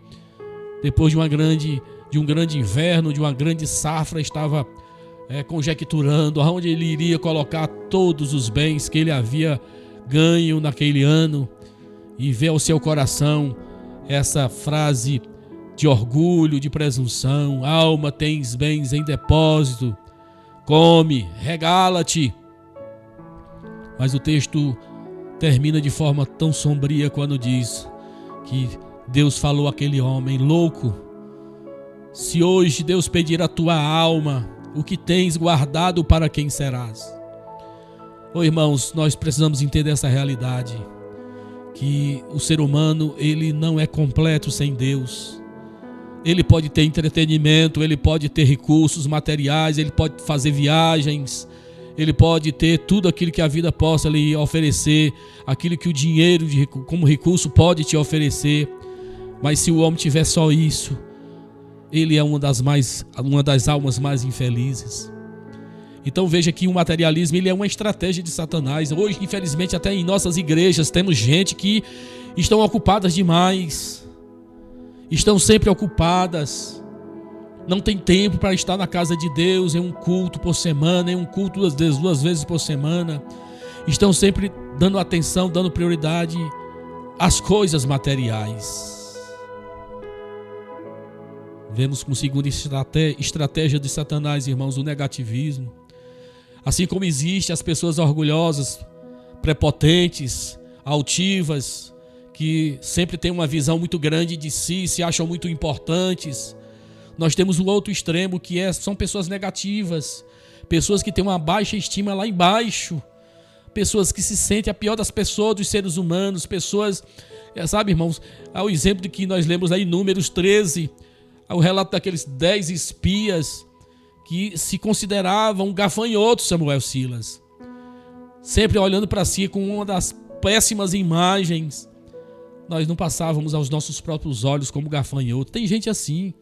[SPEAKER 1] depois de uma grande de um grande inverno, de uma grande safra, estava é, conjecturando aonde ele iria colocar todos os bens que ele havia ganho naquele ano e vê ao seu coração essa frase de orgulho, de presunção: alma, tens bens em depósito, come, regala-te. Mas o texto termina de forma tão sombria quando diz que Deus falou àquele homem louco: Se hoje Deus pedir a tua alma, o que tens guardado para quem serás? Oh, irmãos, nós precisamos entender essa realidade que o ser humano ele não é completo sem Deus. Ele pode ter entretenimento, ele pode ter recursos materiais, ele pode fazer viagens, ele pode ter tudo aquilo que a vida possa lhe oferecer, aquilo que o dinheiro como recurso pode te oferecer. Mas se o homem tiver só isso, ele é uma das mais uma das almas mais infelizes. Então veja que o materialismo ele é uma estratégia de Satanás. Hoje, infelizmente, até em nossas igrejas temos gente que estão ocupadas demais. Estão sempre ocupadas não tem tempo para estar na casa de Deus em um culto por semana, em um culto duas vezes, duas vezes por semana. Estão sempre dando atenção, dando prioridade as coisas materiais. Vemos como segunda estratégia de Satanás, irmãos, o negativismo. Assim como existe as pessoas orgulhosas, prepotentes, altivas, que sempre têm uma visão muito grande de si, se acham muito importantes. Nós temos o outro extremo que é, são pessoas negativas, pessoas que têm uma baixa estima lá embaixo, pessoas que se sentem a pior das pessoas, dos seres humanos, pessoas, é, sabe, irmãos, ao exemplo de que nós lemos aí Números 13, o relato daqueles dez espias que se consideravam gafanhotos, Samuel Silas, sempre olhando para si com uma das péssimas imagens. Nós não passávamos aos nossos próprios olhos como gafanhoto. Tem gente assim,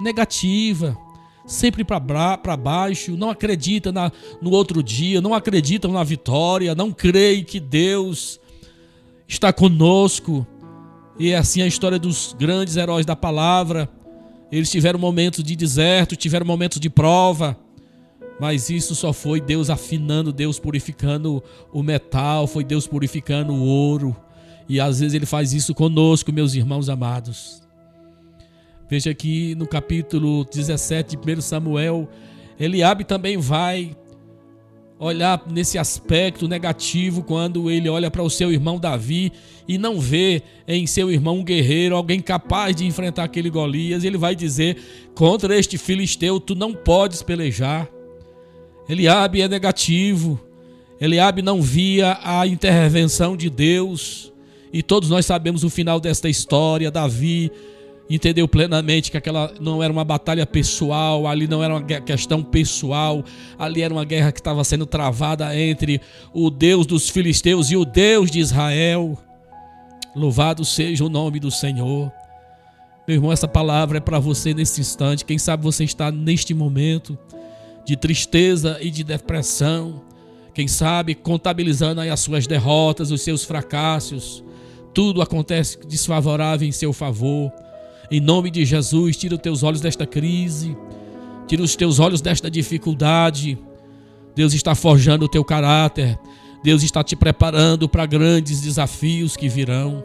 [SPEAKER 1] negativa, sempre para baixo, não acredita na, no outro dia, não acreditam na vitória, não creem que Deus está conosco. E é assim a história dos grandes heróis da palavra. Eles tiveram momentos de deserto, tiveram momentos de prova, mas isso só foi Deus afinando, Deus purificando o metal, foi Deus purificando o ouro. E às vezes Ele faz isso conosco, meus irmãos amados. Veja aqui no capítulo 17 de 1 Samuel, Eliabe também vai olhar nesse aspecto negativo quando ele olha para o seu irmão Davi e não vê em seu irmão um guerreiro, alguém capaz de enfrentar aquele Golias. Ele vai dizer: contra este filisteu tu não podes pelejar. Eliabe é negativo. Eliabe não via a intervenção de Deus. E todos nós sabemos o final desta história. Davi entendeu plenamente que aquela não era uma batalha pessoal, ali não era uma questão pessoal, ali era uma guerra que estava sendo travada entre o Deus dos filisteus e o Deus de Israel. Louvado seja o nome do Senhor. Meu irmão, essa palavra é para você nesse instante. Quem sabe você está neste momento de tristeza e de depressão. Quem sabe contabilizando aí as suas derrotas, os seus fracassos. Tudo acontece desfavorável em seu favor. Em nome de Jesus, tira os teus olhos desta crise, tira os teus olhos desta dificuldade. Deus está forjando o teu caráter. Deus está te preparando para grandes desafios que virão.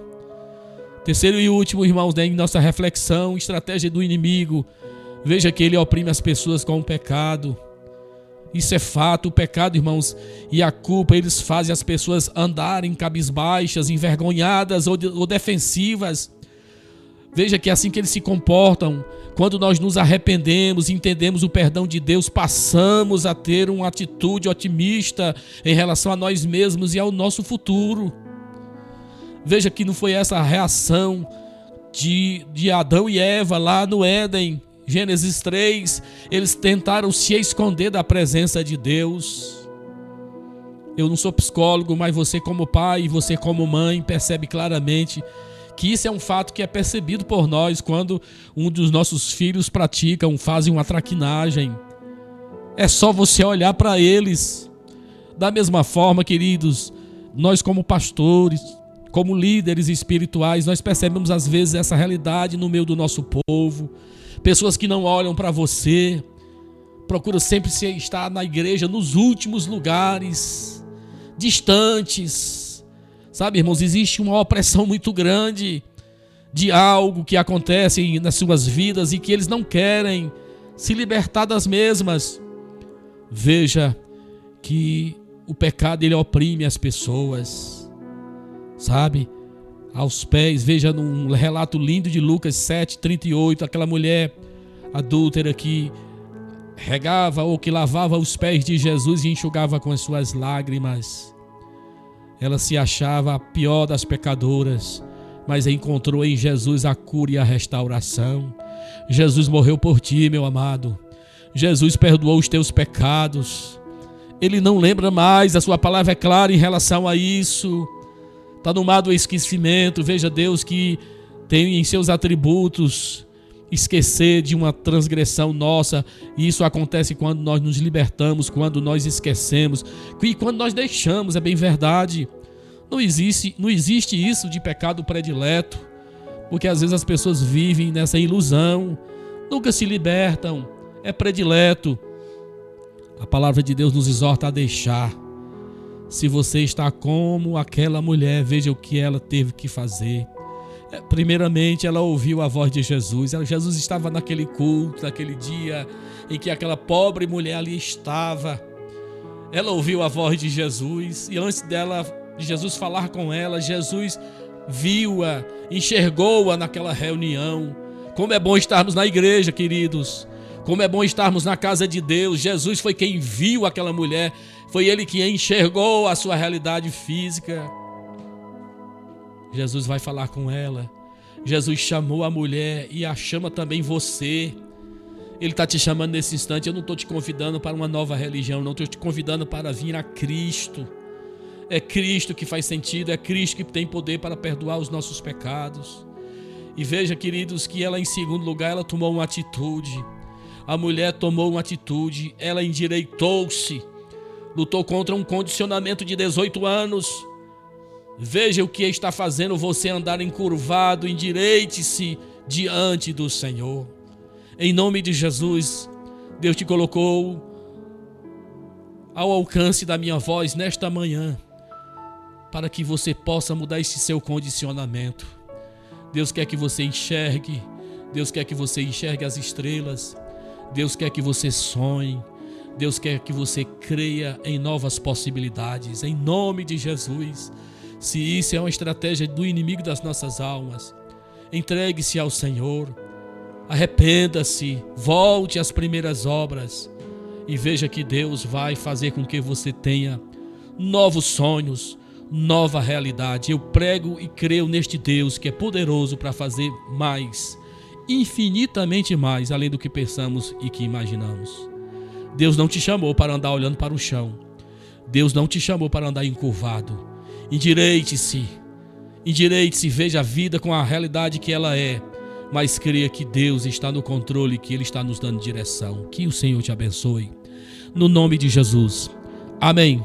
[SPEAKER 1] Terceiro e último, irmãos, né, em nossa reflexão, estratégia do inimigo. Veja que ele oprime as pessoas com o pecado. Isso é fato, o pecado, irmãos, e a culpa, eles fazem as pessoas andarem cabisbaixas, envergonhadas ou, ou defensivas. Veja que é assim que eles se comportam, quando nós nos arrependemos entendemos o perdão de Deus, passamos a ter uma atitude otimista em relação a nós mesmos e ao nosso futuro. Veja que não foi essa a reação de, de Adão e Eva lá no Éden, Gênesis 3. Eles tentaram se esconder da presença de Deus. Eu não sou psicólogo, mas você, como pai e você, como mãe, percebe claramente que isso é um fato que é percebido por nós quando um dos nossos filhos praticam, fazem uma traquinagem. É só você olhar para eles. Da mesma forma, queridos, nós como pastores, como líderes espirituais, nós percebemos às vezes essa realidade no meio do nosso povo. Pessoas que não olham para você, procuram sempre estar na igreja nos últimos lugares, distantes, Sabe, irmãos, existe uma opressão muito grande de algo que acontece nas suas vidas e que eles não querem se libertar das mesmas. Veja que o pecado ele oprime as pessoas. Sabe? Aos pés, veja num relato lindo de Lucas 7:38, aquela mulher adúltera que regava ou que lavava os pés de Jesus e enxugava com as suas lágrimas. Ela se achava a pior das pecadoras, mas encontrou em Jesus a cura e a restauração. Jesus morreu por ti, meu amado. Jesus perdoou os teus pecados. Ele não lembra mais, a sua palavra é clara em relação a isso. Está no mar do esquecimento. Veja Deus que tem em seus atributos esquecer de uma transgressão nossa. E isso acontece quando nós nos libertamos, quando nós esquecemos, e quando nós deixamos, é bem verdade. Não existe, não existe isso de pecado predileto, porque às vezes as pessoas vivem nessa ilusão, nunca se libertam, é predileto. A palavra de Deus nos exorta a deixar. Se você está como aquela mulher, veja o que ela teve que fazer. É, Primeiramente, ela ouviu a voz de Jesus. Jesus estava naquele culto, naquele dia em que aquela pobre mulher ali estava. Ela ouviu a voz de Jesus e antes dela, de Jesus falar com ela, Jesus viu-a, enxergou-a naquela reunião. Como é bom estarmos na igreja, queridos. Como é bom estarmos na casa de Deus. Jesus foi quem viu aquela mulher, foi ele que enxergou a sua realidade física. Jesus vai falar com ela. Jesus chamou a mulher e a chama também você. Ele está te chamando nesse instante. Eu não estou te convidando para uma nova religião, não estou te convidando para vir a Cristo. É Cristo que faz sentido, é Cristo que tem poder para perdoar os nossos pecados. E veja, queridos, que ela, em segundo lugar, ela tomou uma atitude. A mulher tomou uma atitude, ela endireitou-se, lutou contra um condicionamento de 18 anos. Veja o que está fazendo você andar encurvado, endireite-se diante do Senhor. Em nome de Jesus, Deus te colocou ao alcance da minha voz nesta manhã, para que você possa mudar esse seu condicionamento. Deus quer que você enxergue, Deus quer que você enxergue as estrelas, Deus quer que você sonhe, Deus quer que você creia em novas possibilidades, em nome de Jesus. Se isso é uma estratégia do inimigo das nossas almas, entregue-se ao Senhor, arrependa-se, volte às primeiras obras e veja que Deus vai fazer com que você tenha novos sonhos, nova realidade. Eu prego e creio neste Deus que é poderoso para fazer mais, infinitamente mais, além do que pensamos e que imaginamos. Deus não te chamou para andar olhando para o chão. Deus não te chamou para andar encurvado. Endireite-se. Endireite-se, veja a vida com a realidade que ela é. Mas creia que Deus está no controle, que Ele está nos dando direção. Que o Senhor te abençoe. No nome de Jesus. Amém.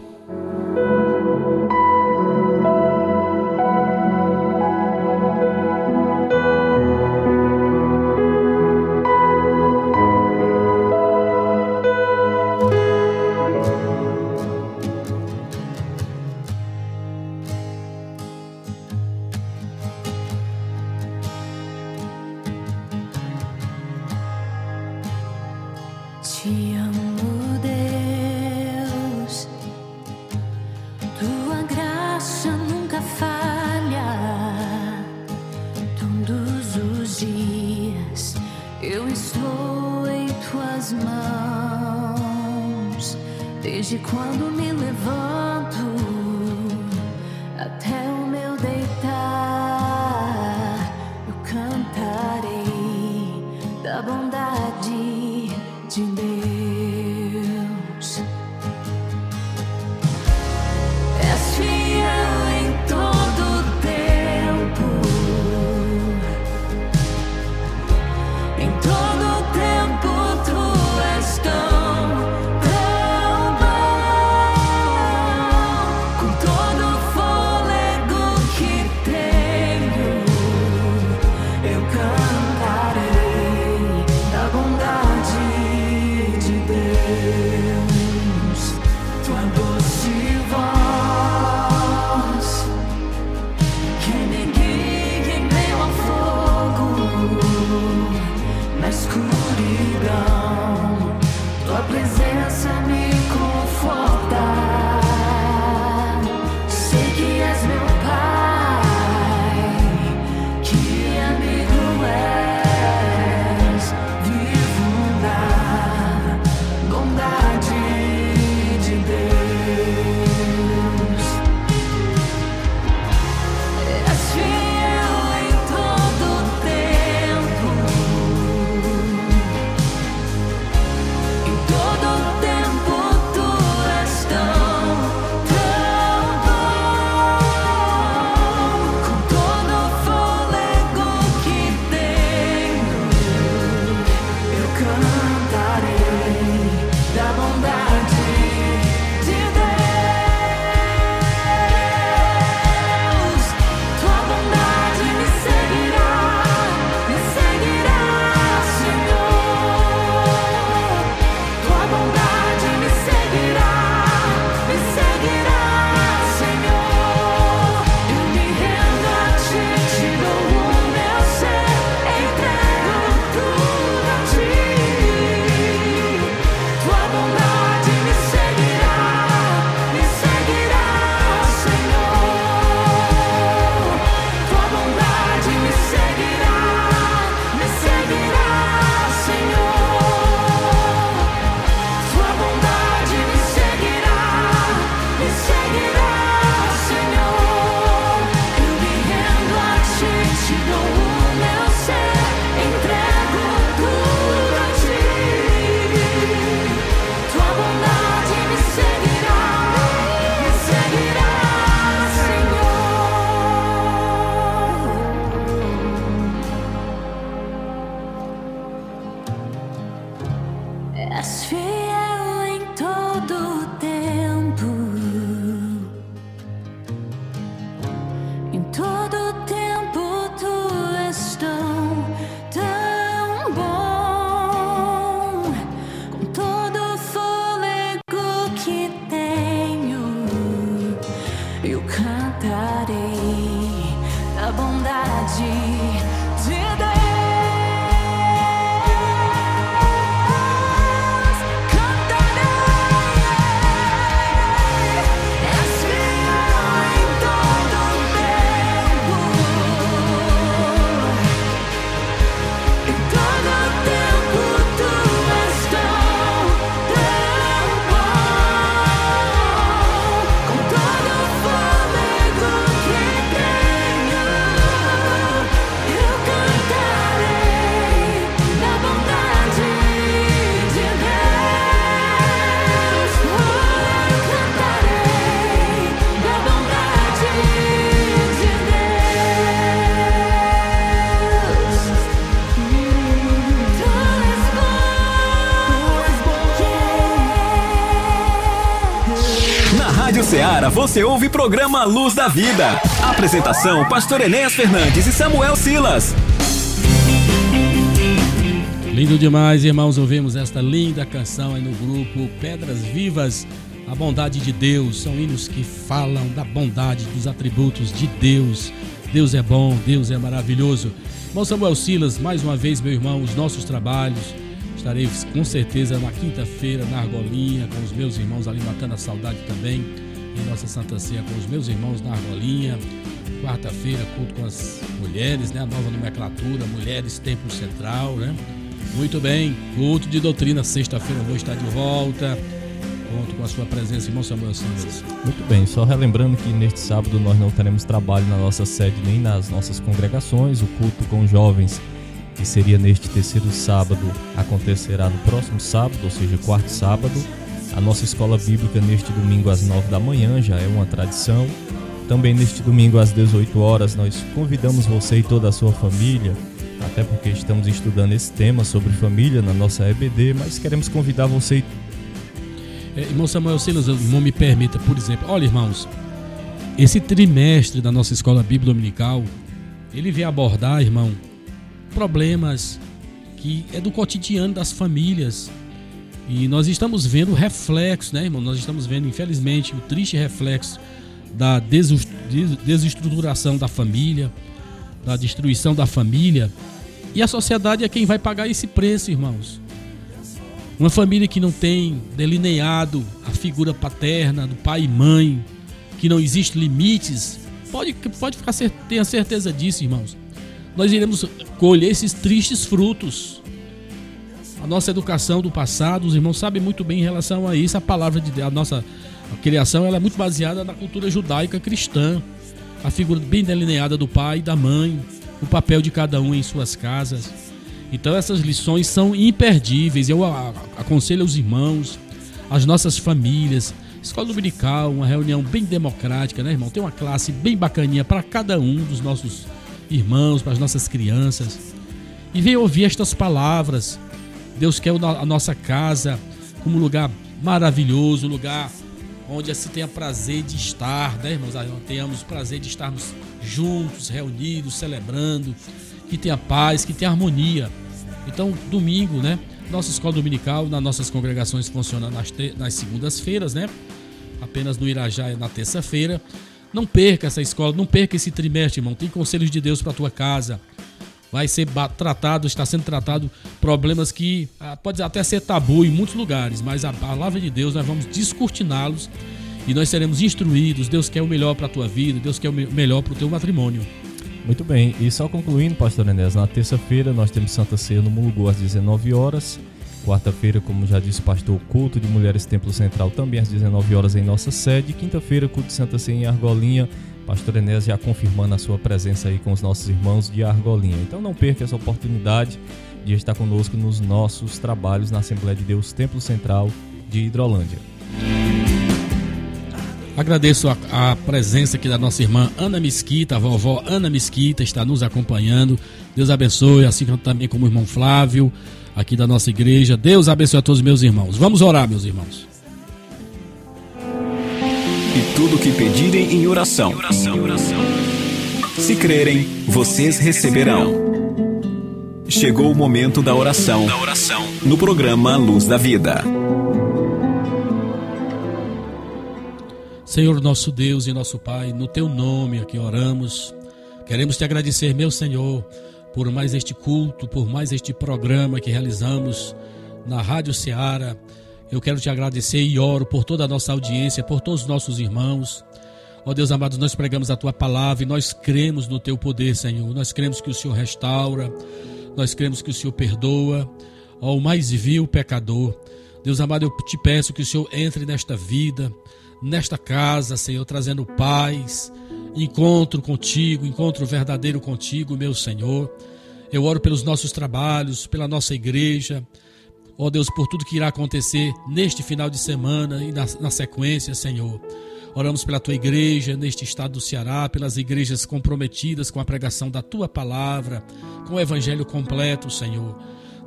[SPEAKER 3] Você ouve programa Luz da Vida. Apresentação: Pastor Enéas Fernandes e Samuel Silas.
[SPEAKER 1] Lindo demais, irmãos, ouvimos esta linda canção aí no grupo Pedras Vivas. A bondade de Deus são hinos que falam da bondade, dos atributos de Deus. Deus é bom, Deus é maravilhoso. Irmão Samuel Silas, mais uma vez, meu irmão, os nossos trabalhos. Estarei com certeza na quinta-feira na Argolinha com os meus irmãos ali matando a saudade também. Nossa Santa Ceia com os meus irmãos na Argolinha. Quarta-feira, culto com as mulheres, né? A nova nomenclatura, Mulheres Templo Central, né? Muito bem, culto de doutrina, sexta-feira vou estar de volta. Conto com a sua presença, irmão Samuel Silas.
[SPEAKER 2] Muito bem, só relembrando que neste sábado nós não teremos trabalho na nossa sede nem nas nossas congregações. O culto com jovens, que seria neste terceiro sábado, acontecerá no próximo sábado, ou seja, quarto sábado. A nossa escola bíblica neste domingo às nove da manhã já é uma tradição. Também neste domingo às 18 horas nós convidamos você e toda a sua família, até porque estamos estudando esse tema sobre família na nossa EBD, mas queremos convidar você
[SPEAKER 1] É, irmão Samuel Silas, irmão me permita, por exemplo, olha irmãos, esse trimestre da nossa escola bíblica dominical, ele vem abordar, irmão, problemas que é do cotidiano das famílias. E nós estamos vendo o reflexo, né, irmão? Nós estamos vendo, infelizmente, o triste reflexo da desestruturação da família, da destruição da família. E a sociedade é quem vai pagar esse preço, irmãos. Uma família que não tem delineado a figura paterna do pai e mãe, que não existe limites, pode, pode ficar tenha certeza disso, irmãos. Nós iremos colher esses tristes frutos. A nossa educação do passado, os irmãos sabem muito bem em relação a isso. A palavra de Deus, a nossa a criação, ela é muito baseada na cultura judaica cristã. A figura bem delineada do pai e da mãe, o papel de cada um em suas casas. Então essas lições são imperdíveis. Eu aconselho aos irmãos, às nossas famílias, escola dominical, uma reunião bem democrática, né, irmão? Tem uma classe bem bacaninha para cada um dos nossos irmãos, para as nossas crianças. E venha ouvir estas palavras. Deus quer a nossa casa como um lugar maravilhoso, um lugar onde se tenha prazer de estar, né, irmãos? Tenhamos prazer de estarmos juntos, reunidos, celebrando, que tenha paz, que tenha harmonia. Então, domingo, né? Nossa escola dominical, nas nossas congregações funciona nas, nas segundas-feiras, né? Apenas no Irajá é na terça-feira. Não perca essa escola, não perca esse trimestre, irmão. Tem conselhos de Deus para tua casa. Vai ser tratado, está sendo tratado problemas que ah, pode até ser tabu em muitos lugares, mas a palavra de Deus nós vamos descortiná-los e nós seremos instruídos. Deus quer o melhor para a tua vida, Deus quer o me- melhor para o teu matrimônio.
[SPEAKER 2] Muito bem, e só concluindo, pastor Enéas, na terça-feira nós temos Santa Ceia no Mulugu às 19 horas. Quarta-feira, como já disse o pastor, culto de Mulheres Templo Central também às 19 horas em nossa sede. Quinta-feira, culto de Santa Ceia em Argolinha. Pastor Enéas já confirmando a sua presença aí com os nossos irmãos de Argolinha. Então não perca essa oportunidade de estar conosco nos nossos trabalhos na Assembleia de Deus Templo Central de Hidrolândia.
[SPEAKER 1] Agradeço a, a presença aqui da nossa irmã Ana Mesquita, a vovó Ana Mesquita está nos acompanhando. Deus abençoe, assim também como o irmão Flávio, aqui da nossa igreja. Deus abençoe a todos os meus irmãos. Vamos orar, meus irmãos.
[SPEAKER 3] E tudo que pedirem em oração. Se crerem, vocês receberão. Chegou o momento da oração. No programa Luz da Vida.
[SPEAKER 1] Senhor nosso Deus e nosso Pai, no teu nome aqui oramos. Queremos te agradecer, meu Senhor, por mais este culto, por mais este programa que realizamos na Rádio Ceará. Eu quero te agradecer e oro por toda a nossa audiência, por todos os nossos irmãos. Ó Deus amado, nós pregamos a tua palavra e nós cremos no teu poder, Senhor. Nós cremos que o Senhor restaura, nós cremos que o Senhor perdoa, ó o mais vil pecador. Deus amado, eu te peço que o Senhor entre nesta vida, nesta casa, Senhor, trazendo paz, encontro contigo, encontro verdadeiro contigo, meu Senhor. Eu oro pelos nossos trabalhos, pela nossa igreja, ó Deus, por tudo que irá acontecer neste final de semana e na, na sequência, Senhor. Oramos pela tua igreja neste estado do Ceará, pelas igrejas comprometidas com a pregação da tua palavra, com o evangelho completo, Senhor.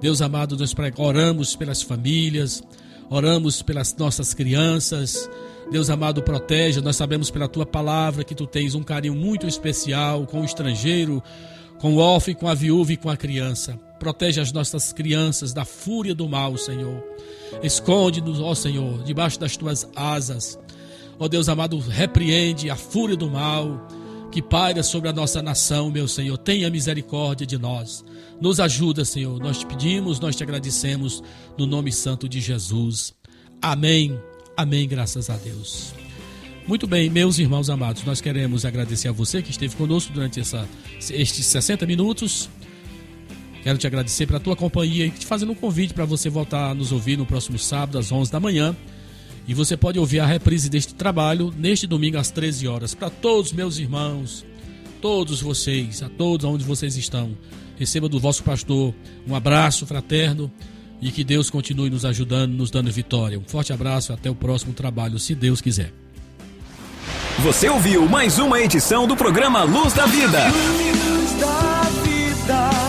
[SPEAKER 1] Deus amado, nós oramos pelas famílias, oramos pelas nossas crianças. Deus amado, protege. Nós sabemos pela tua palavra que tu tens um carinho muito especial com o estrangeiro, com o órfão, com a viúva e com a criança. Protege as nossas crianças da fúria do mal, Senhor. Esconde-nos, ó Senhor, debaixo das tuas asas. Ó Deus amado, repreende a fúria do mal que paira sobre a nossa nação, meu Senhor. Tenha misericórdia de nós. Nos ajuda, Senhor. Nós te pedimos, nós te agradecemos no nome santo de Jesus. Amém. Amém, graças a Deus. Muito bem, meus irmãos amados, nós queremos agradecer a você que esteve conosco durante essa, estes 60 minutos. Quero te agradecer pela tua companhia e te fazendo um convite para você voltar a nos ouvir no próximo sábado, às 11 da manhã. E você pode ouvir a reprise deste trabalho neste domingo às 13 horas. Para todos meus irmãos, todos vocês, a todos onde vocês estão, receba do vosso pastor um abraço fraterno e que Deus continue nos ajudando, nos dando vitória. Um forte abraço e até o próximo trabalho, se Deus quiser.
[SPEAKER 3] Você ouviu mais uma edição do programa Luz da Vida.
[SPEAKER 7] Luz da vida,